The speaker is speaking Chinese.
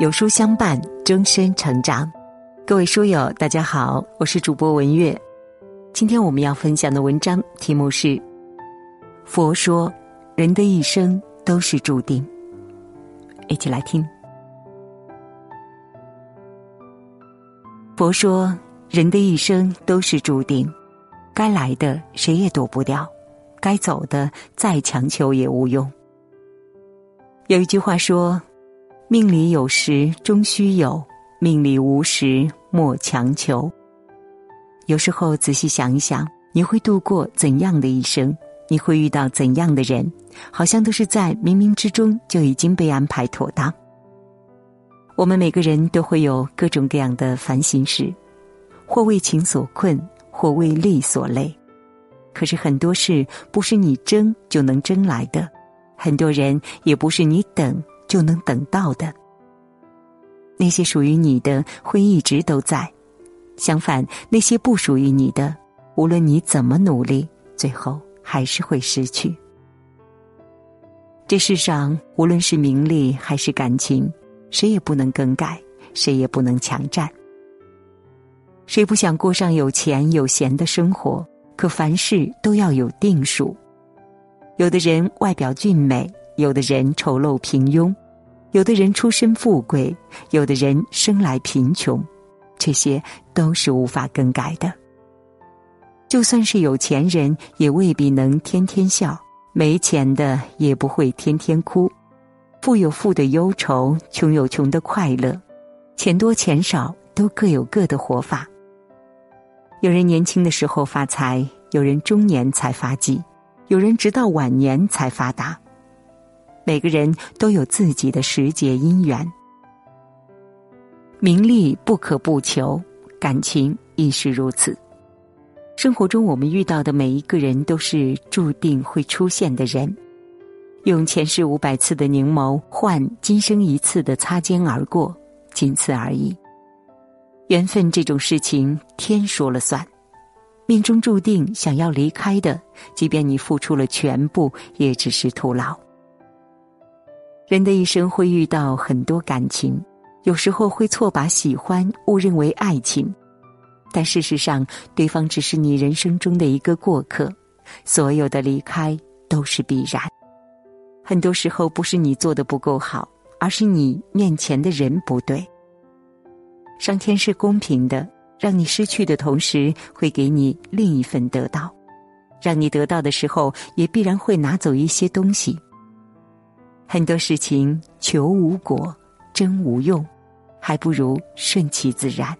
有书相伴，终身成长。各位书友，大家好，我是主播文月。今天我们要分享的文章题目是：佛说，人的一生都是注定。一起来听。佛说，人的一生都是注定，该来的谁也躲不掉，该走的再强求也无用。有一句话说。命里有时终须有，命里无时莫强求。有时候仔细想一想，你会度过怎样的一生？你会遇到怎样的人？好像都是在冥冥之中就已经被安排妥当。我们每个人都会有各种各样的烦心事，或为情所困，或为利所累。可是很多事不是你争就能争来的，很多人也不是你等。就能等到的，那些属于你的会一直都在；相反，那些不属于你的，无论你怎么努力，最后还是会失去。这世上，无论是名利还是感情，谁也不能更改，谁也不能强占。谁不想过上有钱有闲的生活？可凡事都要有定数。有的人外表俊美，有的人丑陋平庸。有的人出身富贵，有的人生来贫穷，这些都是无法更改的。就算是有钱人，也未必能天天笑；没钱的也不会天天哭。富有富的忧愁，穷有穷的快乐，钱多钱少都各有各的活法。有人年轻的时候发财，有人中年才发迹，有人直到晚年才发达。每个人都有自己的时节因缘，名利不可不求，感情亦是如此。生活中，我们遇到的每一个人都是注定会出现的人，用前世五百次的凝眸换今生一次的擦肩而过，仅此而已。缘分这种事情，天说了算。命中注定想要离开的，即便你付出了全部，也只是徒劳。人的一生会遇到很多感情，有时候会错把喜欢误认为爱情，但事实上，对方只是你人生中的一个过客。所有的离开都是必然。很多时候不是你做的不够好，而是你面前的人不对。上天是公平的，让你失去的同时，会给你另一份得到；让你得到的时候，也必然会拿走一些东西。很多事情求无果，真无用，还不如顺其自然。